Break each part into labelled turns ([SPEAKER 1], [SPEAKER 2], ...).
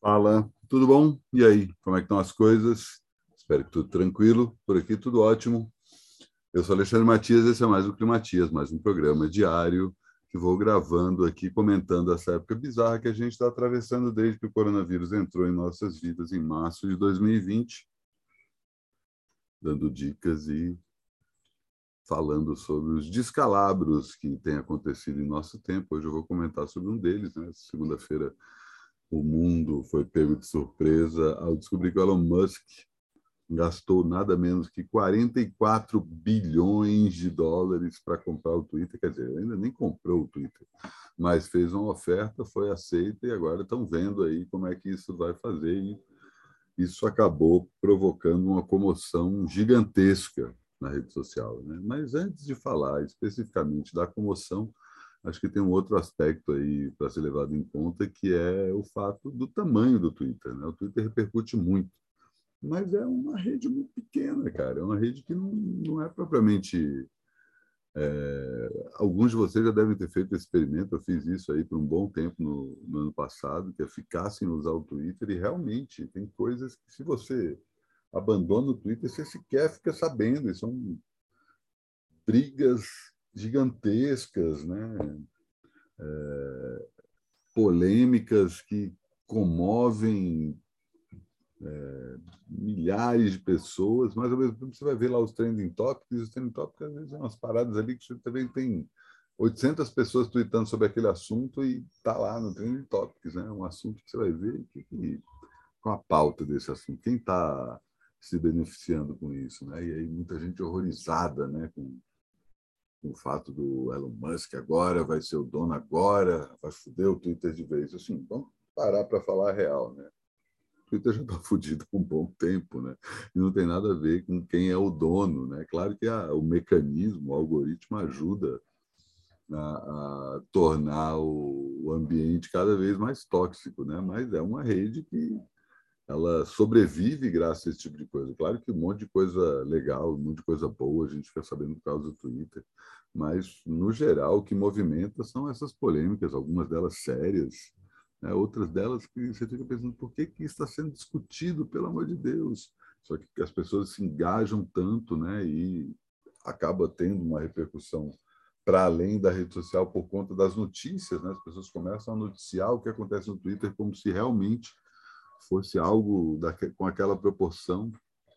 [SPEAKER 1] Fala, tudo bom? E aí, como é que estão as coisas? Espero que tudo tranquilo. Por aqui tudo ótimo. Eu sou Alexandre Matias, esse é mais o Climatias, mais um programa diário que vou gravando aqui, comentando essa época bizarra que a gente está atravessando desde que o coronavírus entrou em nossas vidas em março de 2020, dando dicas e falando sobre os descalabros que têm acontecido em nosso tempo. Hoje eu vou comentar sobre um deles, né? Segunda-feira o mundo foi pego de surpresa ao descobrir que o Elon Musk gastou nada menos que 44 bilhões de dólares para comprar o Twitter. Quer dizer, ainda nem comprou o Twitter, mas fez uma oferta, foi aceita e agora estão vendo aí como é que isso vai fazer. E isso acabou provocando uma comoção gigantesca na rede social. Né? Mas antes de falar especificamente da comoção, acho que tem um outro aspecto aí para ser levado em conta, que é o fato do tamanho do Twitter. Né? O Twitter repercute muito, mas é uma rede muito pequena, cara. É uma rede que não, não é propriamente. É... alguns de vocês já devem ter feito esse experimento. Eu fiz isso aí por um bom tempo no, no ano passado, que é ficar sem usar o Twitter. E realmente tem coisas que, se você abandona o Twitter, você sequer fica sabendo. E são brigas gigantescas, né? É, polêmicas que comovem é, milhares de pessoas, mas ao mesmo tempo você vai ver lá os trending topics, os trending topics às vezes são umas paradas ali que você também tem 800 pessoas tweetando sobre aquele assunto e está lá no trending topics, né? Um assunto que você vai ver que, que, com a pauta desse assunto, quem está se beneficiando com isso, né? E aí muita gente horrorizada, né? Com, o fato do Elon Musk agora vai ser o dono agora, vai foder o Twitter de vez. Assim, vamos parar para falar a real, né? O Twitter já está fodido há um bom tempo, né? E não tem nada a ver com quem é o dono, né? Claro que a, o mecanismo, o algoritmo ajuda a, a tornar o, o ambiente cada vez mais tóxico, né? Mas é uma rede que ela sobrevive graças a esse tipo de coisa. Claro que um monte de coisa legal, um monte de coisa boa, a gente fica sabendo por causa do Twitter, mas, no geral, o que movimenta são essas polêmicas, algumas delas sérias, né? outras delas que você fica pensando por que, que está sendo discutido, pelo amor de Deus. Só que as pessoas se engajam tanto né? e acaba tendo uma repercussão para além da rede social por conta das notícias. Né? As pessoas começam a noticiar o que acontece no Twitter como se realmente fosse algo com aquela proporção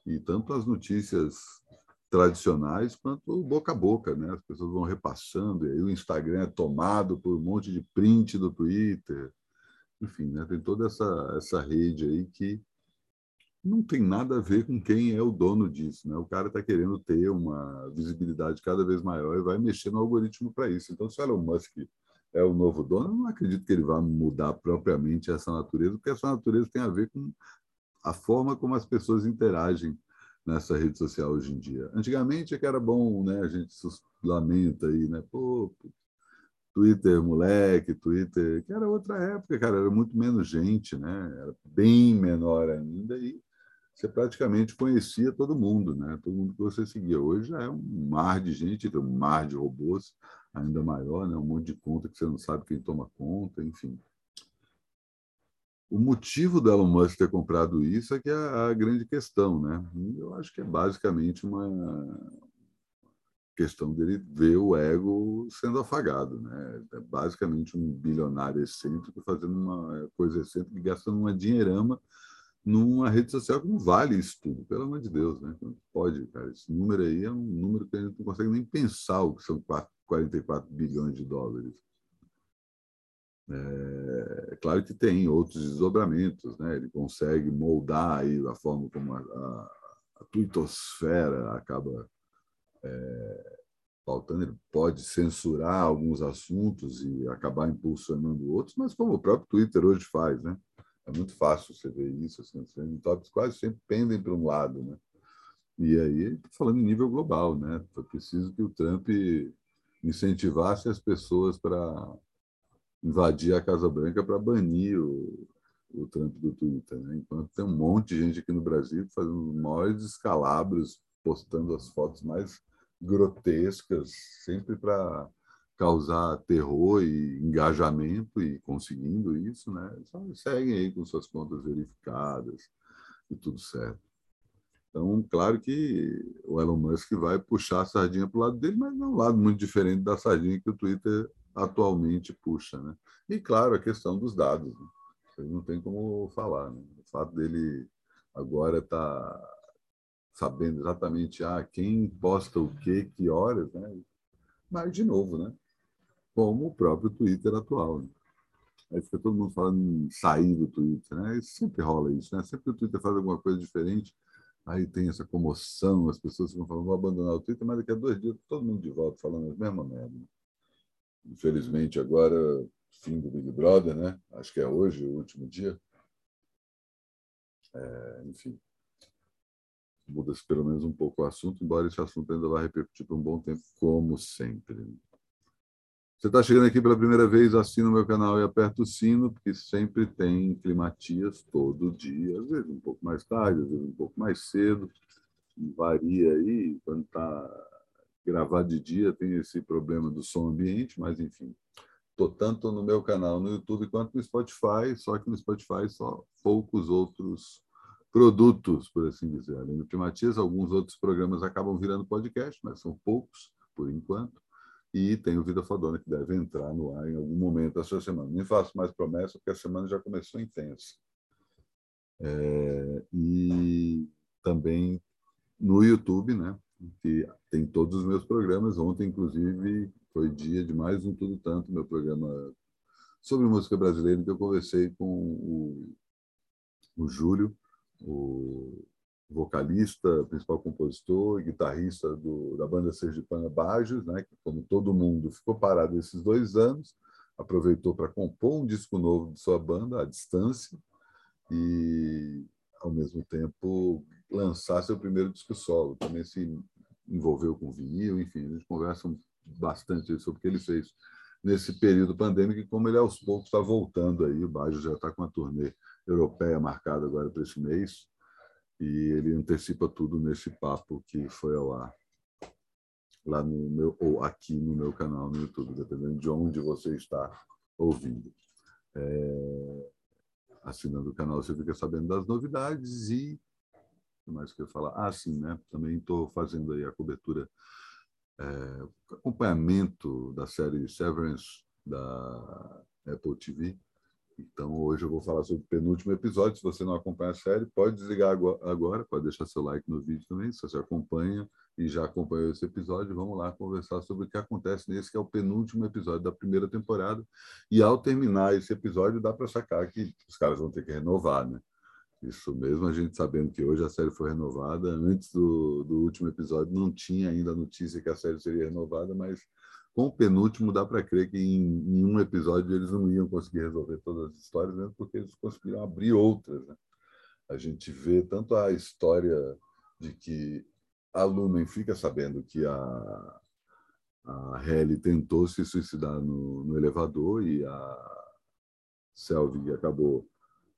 [SPEAKER 1] e tanto as notícias tradicionais quanto boca a boca, né? As pessoas vão repassando e aí o Instagram é tomado por um monte de print do Twitter, enfim, né? Tem toda essa essa rede aí que não tem nada a ver com quem é o dono disso, né? O cara está querendo ter uma visibilidade cada vez maior e vai mexer no algoritmo para isso. Então, se o Elon Musk é o novo dono, eu não acredito que ele vá mudar propriamente essa natureza, porque essa natureza tem a ver com a forma como as pessoas interagem nessa rede social hoje em dia. Antigamente é que era bom, né? A gente lamenta aí, né? Pô, Twitter, moleque, Twitter, que era outra época, cara, era muito menos gente, né? Era bem menor ainda e você praticamente conhecia todo mundo, né? Todo mundo que você seguia. Hoje já é um mar de gente, um mar de robôs ainda maior, né? Um monte de conta que você não sabe quem toma conta, enfim. O motivo do Elon Musk ter comprado isso é que é a grande questão, né? Eu acho que é basicamente uma questão dele ver o ego sendo afagado, né? É basicamente um bilionário excêntrico fazendo uma coisa excêntrica, gastando uma dinheirama numa rede social que não vale isso tudo, pelo amor de Deus, né? Pode, cara. Esse número aí é um número que a gente não consegue nem pensar o que são 44 bilhões de dólares. É, claro que tem outros desdobramentos, né? Ele consegue moldar aí a forma como a, a, a tuitosfera acaba é, faltando. Ele pode censurar alguns assuntos e acabar impulsionando outros, mas como o próprio Twitter hoje faz, né? É muito fácil você ver isso. Assim, os tópicos quase sempre pendem para um lado, né? E aí, falando em nível global, né? Foi preciso que o Trump incentivasse as pessoas para invadir a Casa Branca para banir o, o Trump do Twitter. Né? Enquanto tem um monte de gente aqui no Brasil fazendo os maiores descalabros, postando as fotos mais grotescas, sempre para causar terror e engajamento e conseguindo isso, né? Só seguem aí com suas contas verificadas e tudo certo. Então, claro que o Elon Musk vai puxar a sardinha para o lado dele, mas é um lado muito diferente da sardinha que o Twitter atualmente puxa. Né? E, claro, a questão dos dados. Né? Não tem como falar. Né? O fato dele agora estar tá sabendo exatamente ah, quem posta o quê, que horas, né? mas, de novo, né? como o próprio Twitter atual. Né? Aí fica todo mundo falando em sair do Twitter. Né? sempre rola isso. Né? Sempre que o Twitter faz alguma coisa diferente, Aí tem essa comoção, as pessoas vão falando, vou abandonar o Twitter, mas daqui a dois dias todo mundo de volta falando a mesma merda. Infelizmente, agora, fim do Big Brother, né? Acho que é hoje o último dia. É, enfim, muda-se pelo menos um pouco o assunto, embora esse assunto ainda vá repercutir por um bom tempo, como sempre. Você está chegando aqui pela primeira vez, assina o meu canal e aperta o sino, porque sempre tem climatias todo dia, às vezes um pouco mais tarde, às vezes um pouco mais cedo, varia aí, quando está gravado de dia tem esse problema do som ambiente, mas enfim, estou tanto no meu canal no YouTube quanto no Spotify, só que no Spotify só poucos outros produtos, por assim dizer. Além do Climatias, alguns outros programas acabam virando podcast, mas são poucos por enquanto. E tem o Vida Fodona, que deve entrar no ar em algum momento da sua semana. Nem faço mais promessa, porque a semana já começou intensa. É, e também no YouTube, né? Que tem todos os meus programas. Ontem, inclusive, foi dia de mais um Tudo Tanto, meu programa sobre música brasileira, que eu conversei com o, o Júlio, o vocalista, principal compositor e guitarrista do, da banda Sergipana Bajos, né, que, como todo mundo, ficou parado esses dois anos, aproveitou para compor um disco novo de sua banda, à distância, e, ao mesmo tempo, lançar seu primeiro disco solo. Também se envolveu com vinil, enfim, a gente conversa bastante sobre o que ele fez nesse período pandêmico e como ele aos poucos está voltando aí. O Bajo já está com a turnê europeia marcada agora para esse mês e ele antecipa tudo nesse papo que foi ao ar lá no meu ou aqui no meu canal no YouTube, dependendo de onde você está ouvindo. É, assinando o canal, você fica sabendo das novidades e o que mais que eu falar? Ah, sim, né? Também estou fazendo aí a cobertura, é, acompanhamento da série Severance da Apple TV então, hoje eu vou falar sobre o penúltimo episódio. Se você não acompanha a série, pode desligar agora, pode deixar seu like no vídeo também, se você acompanha e já acompanhou esse episódio. Vamos lá conversar sobre o que acontece nesse, que é o penúltimo episódio da primeira temporada. E ao terminar esse episódio, dá para sacar que os caras vão ter que renovar, né? Isso mesmo, a gente sabendo que hoje a série foi renovada. Antes do, do último episódio, não tinha ainda a notícia que a série seria renovada, mas com o penúltimo, dá para crer que em, em, um episódio eles não iam conseguir resolver todas as histórias, mesmo porque eles conseguiram abrir outras. Né? A gente vê tanto a história de que a Lumen fica sabendo que a, a Helly tentou se suicidar no, no elevador e a Selvig acabou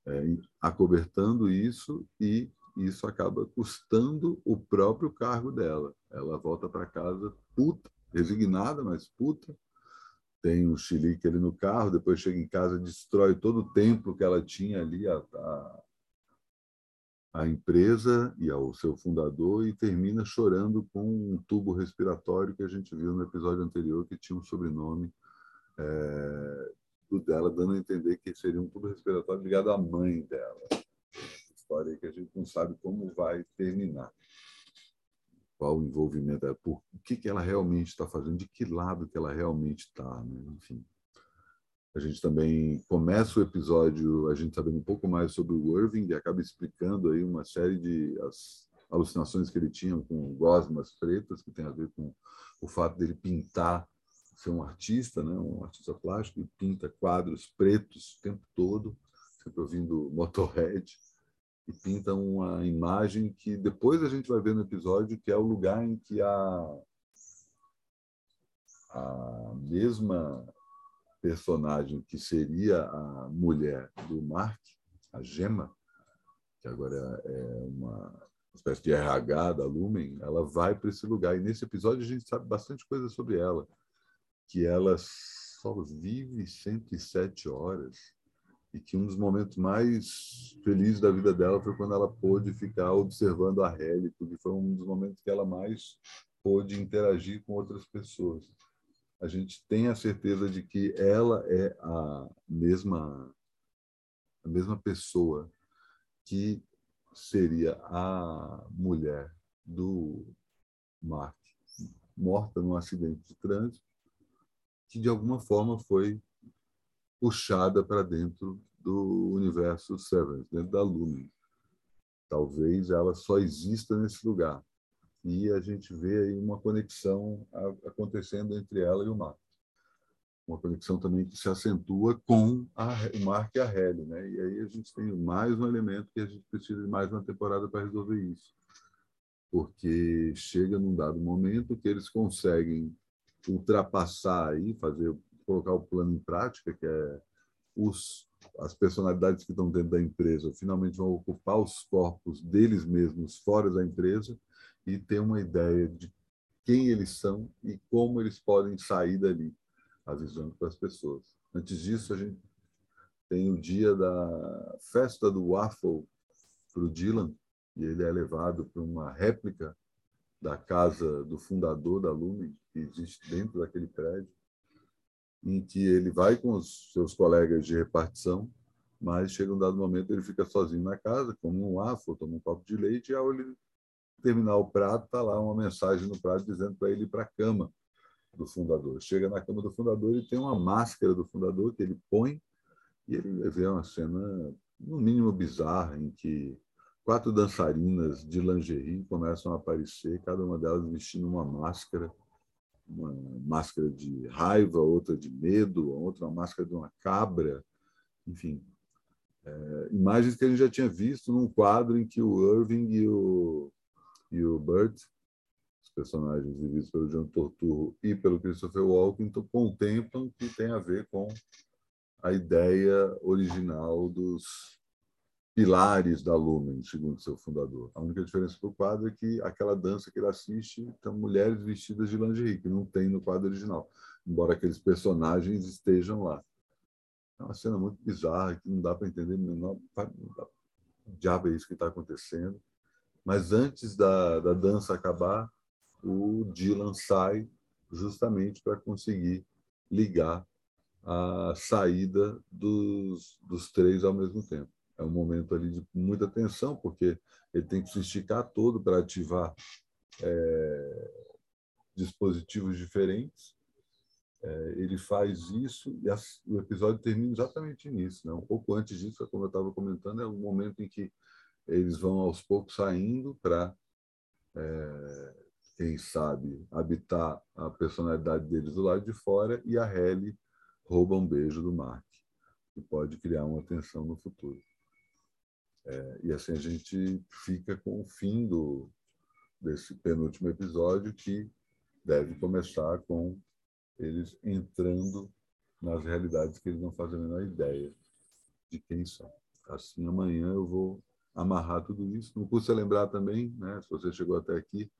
[SPEAKER 1] é, acobertando isso e isso acaba custando o próprio cargo dela. Ela volta para casa puta resignada, mas puta. Tem um xilique ali no carro, depois chega em casa, destrói todo o templo que ela tinha ali, a, a, a empresa e ao seu fundador, e termina chorando com um tubo respiratório que a gente viu no episódio anterior, que tinha um sobrenome é, dela, dando a entender que seria um tubo respiratório ligado à mãe dela. História que a gente não sabe como vai terminar qual o envolvimento por o que, que ela realmente está fazendo, de que lado que ela realmente está, né? enfim. A gente também começa o episódio a gente sabendo um pouco mais sobre o Irving e acaba explicando aí uma série de alucinações que ele tinha com gosmas pretas, que tem a ver com o fato dele pintar, ser um artista, né? um artista plástico, e pinta quadros pretos o tempo todo, sempre ouvindo Motorhead e pinta uma imagem que depois a gente vai ver no episódio, que é o lugar em que a, a mesma personagem que seria a mulher do Mark, a Gema, que agora é uma espécie de RH da Lumen, ela vai para esse lugar. E nesse episódio a gente sabe bastante coisa sobre ela. que ela só vive 107 horas e que um dos momentos mais felizes da vida dela foi quando ela pôde ficar observando a Helly, porque foi um dos momentos que ela mais pôde interagir com outras pessoas. A gente tem a certeza de que ela é a mesma a mesma pessoa que seria a mulher do Mark morta num acidente de trânsito que de alguma forma foi puxada para dentro do universo Severance, dentro da Lumen. Talvez ela só exista nesse lugar. E a gente vê aí uma conexão acontecendo entre ela e o Mark. Uma conexão também que se acentua com a, o Mark e a Helly. Né? E aí a gente tem mais um elemento que a gente precisa de mais uma temporada para resolver isso. Porque chega num dado momento que eles conseguem ultrapassar aí, fazer, colocar o plano em prática, que é os, as personalidades que estão dentro da empresa finalmente vão ocupar os corpos deles mesmos fora da empresa e ter uma ideia de quem eles são e como eles podem sair dali, avisando para as pessoas. Antes disso, a gente tem o dia da festa do waffle para o Dylan, e ele é levado para uma réplica da casa do fundador da Lumen, que existe dentro daquele prédio, em que ele vai com os seus colegas de repartição, mas chega um dado momento ele fica sozinho na casa, come um afo, toma um copo de leite, e ao ele terminar o prato, está lá uma mensagem no prato dizendo para ele ir para a cama do fundador. Chega na cama do fundador e tem uma máscara do fundador que ele põe, e ele vê uma cena, no mínimo bizarra, em que quatro dançarinas de lingerie começam a aparecer, cada uma delas vestindo uma máscara, uma máscara de raiva, outra de medo, outra uma máscara de uma cabra, enfim. É, imagens que a gente já tinha visto num quadro em que o Irving e o, e o Burt, os personagens vividos pelo John Torturro e pelo Christopher Walken, contemplam que tem a ver com a ideia original dos pilares da Lumen, segundo seu fundador. A única diferença do quadro é que aquela dança que ele assiste são mulheres vestidas de lingerie, que não tem no quadro original, embora aqueles personagens estejam lá. É uma cena muito bizarra, que não dá para entender, não, não diabo é isso que está acontecendo. Mas antes da, da dança acabar, o Dylan sai justamente para conseguir ligar a saída dos, dos três ao mesmo tempo é um momento ali de muita tensão, porque ele tem que se esticar todo para ativar é, dispositivos diferentes. É, ele faz isso e o episódio termina exatamente nisso. Né? Um pouco antes disso, como eu estava comentando, é um momento em que eles vão aos poucos saindo para, é, quem sabe, habitar a personalidade deles do lado de fora e a Helly rouba um beijo do Mark, que pode criar uma tensão no futuro. É, e assim a gente fica com o fim do, desse penúltimo episódio, que deve começar com eles entrando nas realidades que eles não fazem a menor ideia de quem são. Assim, amanhã eu vou amarrar tudo isso. Não custa lembrar também, né, se você chegou até aqui,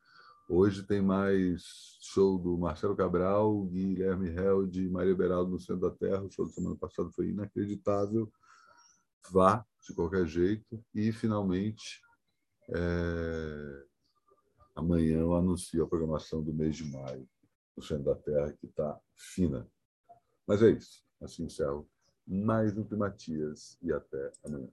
[SPEAKER 1] hoje tem mais show do Marcelo Cabral, Guilherme Held e Maria Beraldo no Centro da Terra. O show da semana passada foi inacreditável. Vá, de qualquer jeito. E, finalmente, é... amanhã eu anuncio a programação do mês de maio do Centro da Terra, que está fina. Mas é isso. Assim encerro mais um Primatias e até amanhã.